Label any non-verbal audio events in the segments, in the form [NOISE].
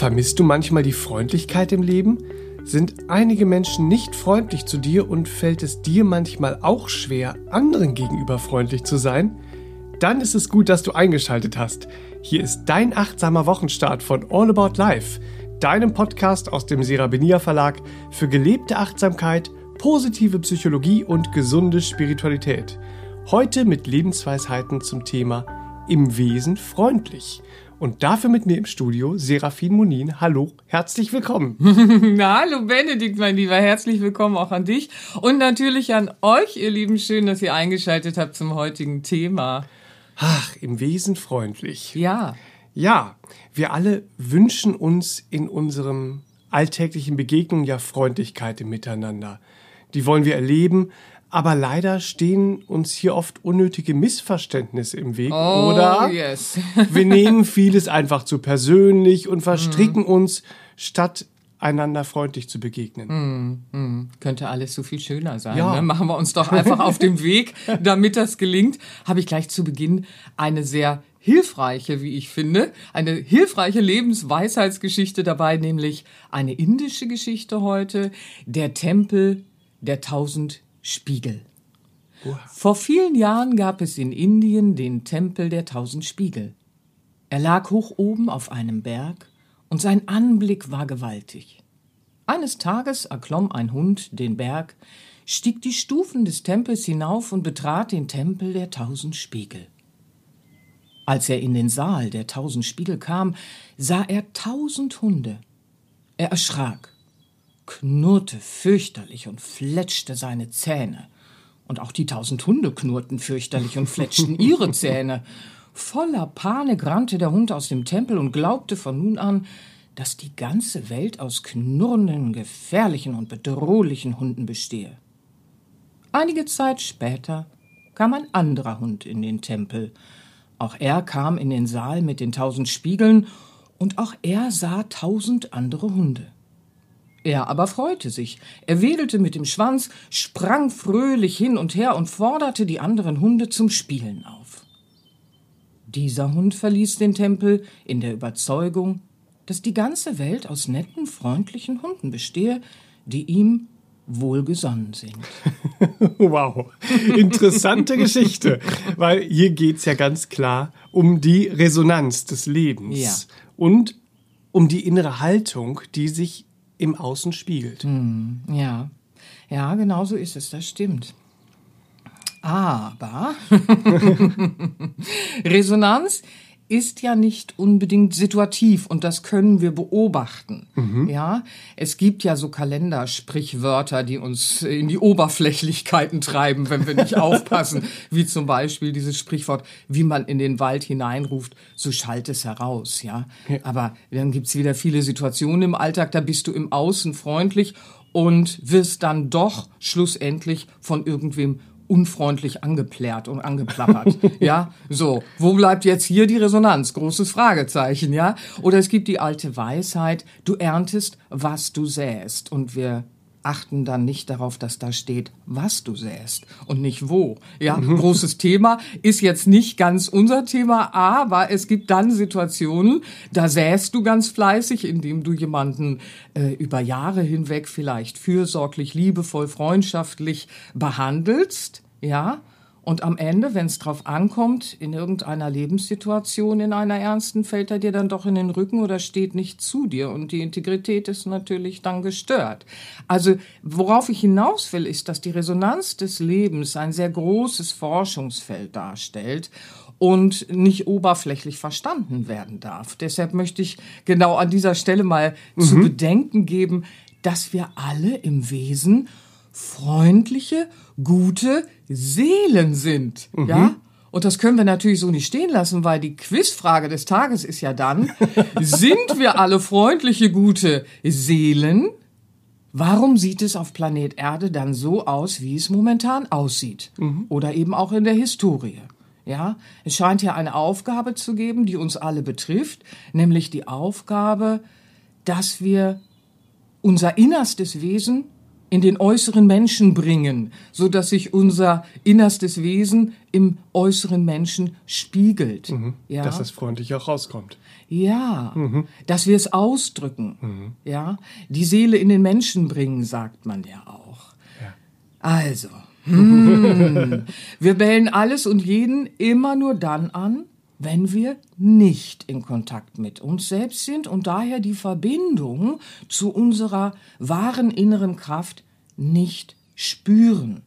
Vermisst du manchmal die Freundlichkeit im Leben? Sind einige Menschen nicht freundlich zu dir und fällt es dir manchmal auch schwer, anderen gegenüber freundlich zu sein? Dann ist es gut, dass du eingeschaltet hast. Hier ist dein achtsamer Wochenstart von All About Life, deinem Podcast aus dem Serabenia Verlag für gelebte Achtsamkeit, positive Psychologie und gesunde Spiritualität. Heute mit Lebensweisheiten zum Thema im Wesen freundlich. Und dafür mit mir im Studio Serafin Munin. Hallo, herzlich willkommen. [LAUGHS] Na, hallo Benedikt, mein Lieber. Herzlich willkommen auch an dich. Und natürlich an euch, ihr Lieben. Schön, dass ihr eingeschaltet habt zum heutigen Thema. Ach, im Wesen freundlich. Ja. Ja, wir alle wünschen uns in unserem alltäglichen Begegnungen ja Freundlichkeit im Miteinander. Die wollen wir erleben, aber leider stehen uns hier oft unnötige Missverständnisse im Weg, Oh, oder? yes. [LAUGHS] Wir nehmen vieles einfach zu persönlich und verstricken uns, statt einander freundlich zu begegnen. Könnte alles so viel schöner sein. Ja. Ne? Machen wir uns doch einfach auf dem Weg, [LAUGHS] damit das gelingt. Habe ich gleich zu Beginn eine sehr hilfreiche, wie ich finde, eine hilfreiche Lebensweisheitsgeschichte dabei, nämlich eine indische Geschichte heute, der Tempel der tausend Spiegel. Vor vielen Jahren gab es in Indien den Tempel der tausend Spiegel. Er lag hoch oben auf einem Berg und sein Anblick war gewaltig. Eines Tages erklomm ein Hund den Berg, stieg die Stufen des Tempels hinauf und betrat den Tempel der tausend Spiegel. Als er in den Saal der tausend Spiegel kam, sah er tausend Hunde. Er erschrak, knurrte fürchterlich und fletschte seine Zähne. Und auch die tausend Hunde knurrten fürchterlich und fletschten [LAUGHS] ihre Zähne. Voller Panik rannte der Hund aus dem Tempel und glaubte von nun an, dass die ganze Welt aus knurrenden, gefährlichen und bedrohlichen Hunden bestehe. Einige Zeit später kam ein anderer Hund in den Tempel. Auch er kam in den Saal mit den tausend Spiegeln, und auch er sah tausend andere Hunde. Er aber freute sich. Er wedelte mit dem Schwanz, sprang fröhlich hin und her und forderte die anderen Hunde zum Spielen auf. Dieser Hund verließ den Tempel in der Überzeugung, dass die ganze Welt aus netten, freundlichen Hunden bestehe, die ihm wohlgesonnen sind. [LAUGHS] Wow, interessante Geschichte, weil hier geht's ja ganz klar um die Resonanz des Lebens Ja. und um die innere Haltung, die sich im Außen spiegelt. Ja, ja, genau so ist es, das stimmt. Aber [LAUGHS] Resonanz ist ja nicht unbedingt situativ und das können wir beobachten. Ja, es gibt ja so Kalendersprichwörter, die uns in die Oberflächlichkeiten treiben, wenn wir nicht [LAUGHS] aufpassen, wie zum Beispiel dieses Sprichwort, wie man in den Wald hineinruft, so schallt es heraus. Ja, aber dann gibt's wieder viele Situationen im Alltag, da bist du im Außen freundlich und wirst dann doch schlussendlich von irgendwem unfreundlich angeplärt und angeplappert. [LAUGHS] ja, so. Wo bleibt jetzt hier die Resonanz? Großes Fragezeichen, ja? Oder es gibt die alte Weisheit, du erntest, was du säst. Und wir achten dann nicht darauf, dass da steht, was du säst und nicht wo. Ja, großes Thema ist jetzt nicht ganz unser Thema, aber es gibt dann Situationen, da säst du ganz fleißig, indem du jemanden äh, über Jahre hinweg vielleicht fürsorglich, liebevoll, freundschaftlich behandelst, ja, und am Ende, wenn es drauf ankommt, in irgendeiner Lebenssituation, in einer ernsten, fällt er dir dann doch in den Rücken oder steht nicht zu dir und die Integrität ist natürlich dann gestört. Also worauf ich hinaus will, ist, dass die Resonanz des Lebens ein sehr großes Forschungsfeld darstellt und nicht oberflächlich verstanden werden darf. Deshalb möchte ich genau an dieser Stelle mal zu bedenken geben, dass wir alle im Wesen freundliche, gute Seelen sind. Ja? Und das können wir natürlich so nicht stehen lassen, weil die Quizfrage des Tages ist ja dann, [LAUGHS] sind wir alle freundliche, gute Seelen? Warum sieht es auf Planet Erde dann so aus, wie es momentan aussieht? Oder eben auch in der Historie? Ja, es scheint ja eine Aufgabe zu geben, die uns alle betrifft, nämlich die Aufgabe, dass wir unser innerstes Wesen in den äußeren Menschen bringen, so dass sich unser innerstes Wesen im äußeren Menschen spiegelt. Mhm, ja? Dass es freundlich auch rauskommt. Ja, mhm. dass wir es ausdrücken. Mhm. Ja, die Seele in den Menschen bringen, sagt man ja auch. Ja. Also, hm, [LAUGHS] wir bellen alles und jeden immer nur dann an, wenn wir nicht in Kontakt mit uns selbst sind und daher die Verbindung zu unserer wahren inneren Kraft nicht spüren.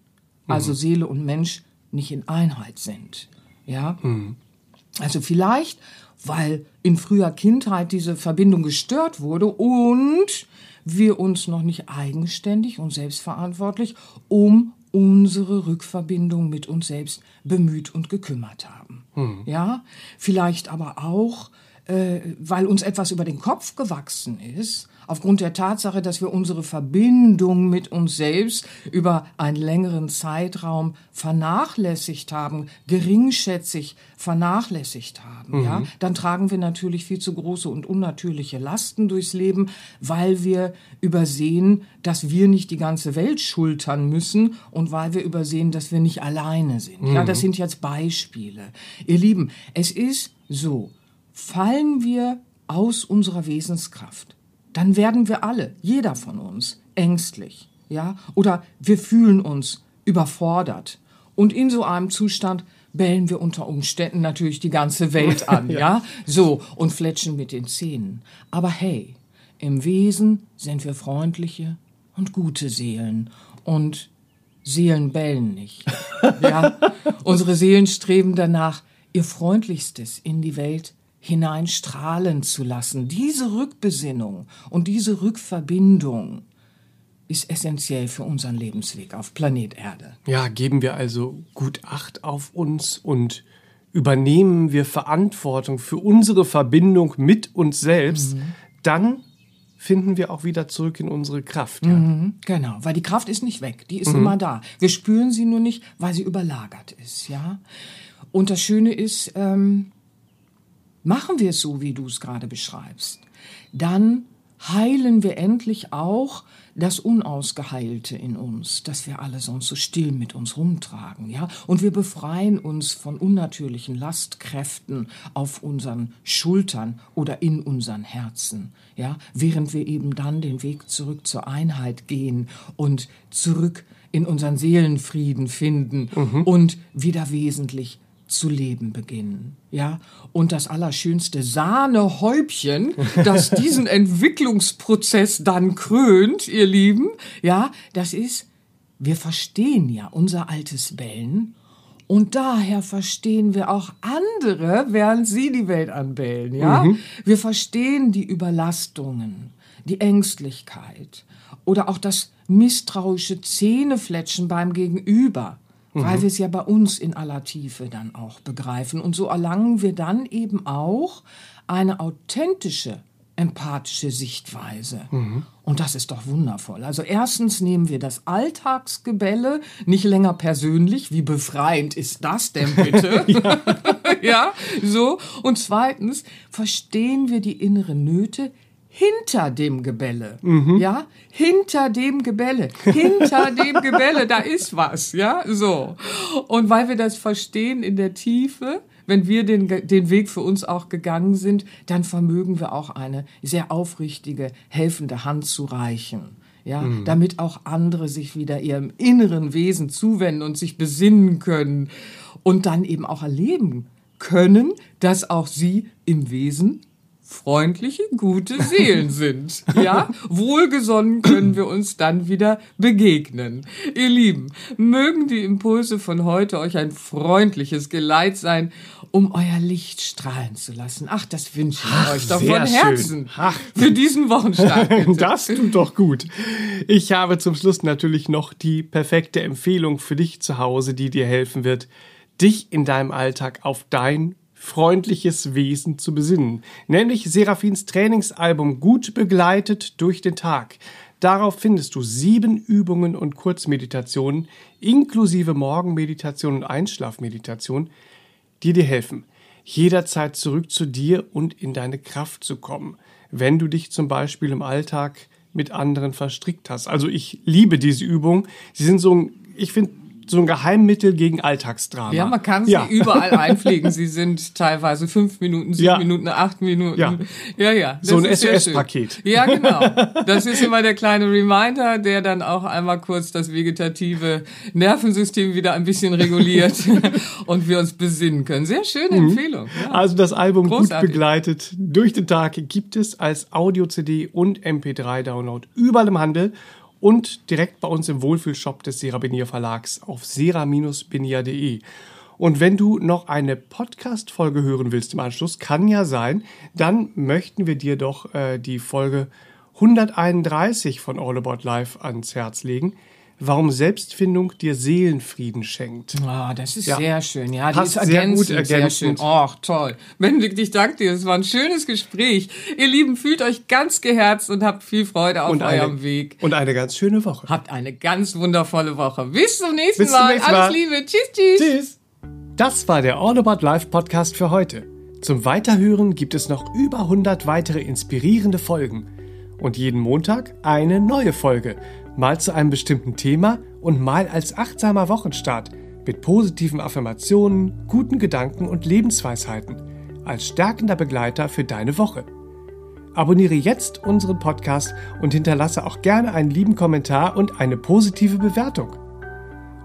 Also mhm. Seele und Mensch nicht in Einheit sind. Ja? Mhm. Also vielleicht, weil in früher Kindheit diese Verbindung gestört wurde und wir uns noch nicht eigenständig und selbstverantwortlich um unsere Rückverbindung mit uns selbst bemüht und gekümmert haben. Hm. Ja, vielleicht aber auch, äh, weil uns etwas über den Kopf gewachsen ist, aufgrund der Tatsache, dass wir unsere Verbindung mit uns selbst über einen längeren Zeitraum vernachlässigt haben, geringschätzig vernachlässigt haben, mhm. ja, dann tragen wir natürlich viel zu große und unnatürliche Lasten durchs Leben, weil wir übersehen, dass wir nicht die ganze Welt schultern müssen und weil wir übersehen, dass wir nicht alleine sind. Mhm. Ja, das sind jetzt Beispiele. Ihr Lieben, es ist so, fallen wir aus unserer Wesenskraft, dann werden wir alle, jeder von uns, ängstlich, ja, oder wir fühlen uns überfordert. Und in so einem Zustand bellen wir unter Umständen natürlich die ganze Welt [LAUGHS] an, ja. ja, so und fletschen mit den Zähnen. Aber hey, im Wesen sind wir freundliche und gute Seelen und Seelen bellen nicht. [LAUGHS] Ja, unsere Seelen streben danach, ihr Freundlichstes in die Welt hineinstrahlen zu lassen. Diese Rückbesinnung und diese Rückverbindung ist essentiell für unseren Lebensweg auf Planet Erde. Ja, geben wir also gut Acht auf uns und übernehmen wir Verantwortung für unsere Verbindung mit uns selbst, mhm. dann finden wir auch wieder zurück in unsere Kraft. Ja? Mhm, genau, weil die Kraft ist nicht weg, die ist mhm. immer da. Wir spüren sie nur nicht, weil sie überlagert ist, ja. Und das Schöne ist, ähm, machen wir es so, wie du es gerade beschreibst, dann heilen wir endlich auch das Unausgeheilte in uns, das wir alle sonst so still mit uns rumtragen, ja? Und wir befreien uns von unnatürlichen Lastkräften auf unseren Schultern oder in unseren Herzen, ja? Während wir eben dann den Weg zurück zur Einheit gehen und zurück in unseren Seelenfrieden finden mhm. und wieder wesentlich zu leben beginnen. Ja, und das allerschönste Sahnehäubchen, [LAUGHS] das diesen Entwicklungsprozess dann krönt, ihr Lieben, ja, das ist, wir verstehen ja unser altes Bellen und daher verstehen wir auch andere, während sie die Welt anbellen, ja? Mhm. Wir verstehen die Überlastungen, die Ängstlichkeit oder auch das misstrauische Zähnefletschen beim Gegenüber weil mhm. wir es ja bei uns in aller Tiefe dann auch begreifen. Und so erlangen wir dann eben auch eine authentische empathische Sichtweise. Mhm. Und das ist doch wundervoll. Also erstens nehmen wir das Alltagsgebälle nicht länger persönlich. Wie befreiend ist das denn bitte? ja. [LAUGHS] [LAUGHS] ja, so. Und zweitens verstehen wir die inneren Nöte hinter dem Gebälle. Mhm. Ja, hinter dem Gebälle, hinter [LAUGHS] dem Gebälle, da ist was, ja, so. Und weil wir das verstehen in der Tiefe, wenn wir den, den Weg für uns auch gegangen sind, dann vermögen wir auch eine sehr aufrichtige, helfende Hand zu reichen. Ja, mhm. damit auch andere sich wieder ihrem inneren Wesen zuwenden und sich besinnen können und dann eben auch erleben können, dass auch sie im Wesen freundliche, gute Seelen sind. Ja, wohlgesonnen können wir uns dann wieder begegnen. Ihr Lieben, mögen die Impulse von heute euch ein freundliches Geleit sein, um euer Licht strahlen zu lassen. Ach, das wünsche ich Ach, euch doch von Herzen. Ach. Für diesen Wochenstart. [LAUGHS] das tut doch gut. Ich habe zum Schluss natürlich noch die perfekte Empfehlung für dich zu Hause, die dir helfen wird, dich in deinem Alltag auf dein freundliches Wesen zu besinnen, nämlich Seraphins Trainingsalbum Gut begleitet durch den Tag. Darauf findest du sieben Übungen und Kurzmeditationen inklusive Morgenmeditation und Einschlafmeditation, die dir helfen, jederzeit zurück zu dir und in deine Kraft zu kommen, wenn du dich zum Beispiel im Alltag mit anderen verstrickt hast. Also ich liebe diese Übung. Sie sind so ich finde, so ein Geheimmittel gegen Alltagsdrama. Ja, man kann sie ja. überall [LAUGHS] einpflegen. Sie sind teilweise fünf Minuten, sieben ja. Minuten, acht Minuten. Ja, ja. ja so ein SOS-Paket. Ja, genau. [LAUGHS] Das ist immer der kleine Reminder, der dann auch einmal kurz das vegetative Nervensystem wieder ein bisschen reguliert [LAUGHS] und wir uns besinnen können. Sehr schöne mhm. Empfehlung. Ja. Also das Album Großartig. gut begleitet durch den Tag gibt es als Audio-CD und MP3-Download überall im Handel und direkt bei uns im Wohlfühlshop des Serabinier Verlags auf sera-binier.de. Und wenn du noch eine Podcast-Folge hören willst im Anschluss, kann ja sein, dann möchten wir dir doch äh, die Folge 131 von All About Life ans Herz legen warum Selbstfindung dir Seelenfrieden schenkt. Ah, das ist ja. sehr schön. Ja, die Passt ist sehr gut ergänzend. Sehr schön. Ach, toll. Benedikt, ich danke dir. Es war ein schönes Gespräch. Ihr Lieben, fühlt euch ganz geherzt und habt viel Freude auf und eurem eine, Weg. Und eine ganz schöne Woche. Habt eine ganz wundervolle Woche. Bis zum nächsten Bis Mal. Zum nächsten Mal. Alles Liebe. Tschüss, tschüss. Tschüss. Das war der All About Life Podcast für heute. Zum Weiterhören gibt es noch über 100 weitere inspirierende Folgen. Und jeden Montag eine neue Folge mal zu einem bestimmten Thema und mal als achtsamer Wochenstart mit positiven Affirmationen, guten Gedanken und Lebensweisheiten als stärkender Begleiter für deine Woche. Abonniere jetzt unseren Podcast und hinterlasse auch gerne einen lieben Kommentar und eine positive Bewertung.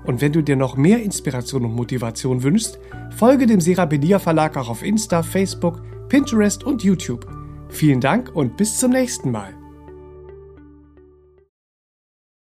Und wenn du dir noch mehr Inspiration und Motivation wünschst, folge dem Serabelia Verlag auch auf Insta, Facebook, Pinterest und YouTube. Vielen Dank und bis zum nächsten Mal.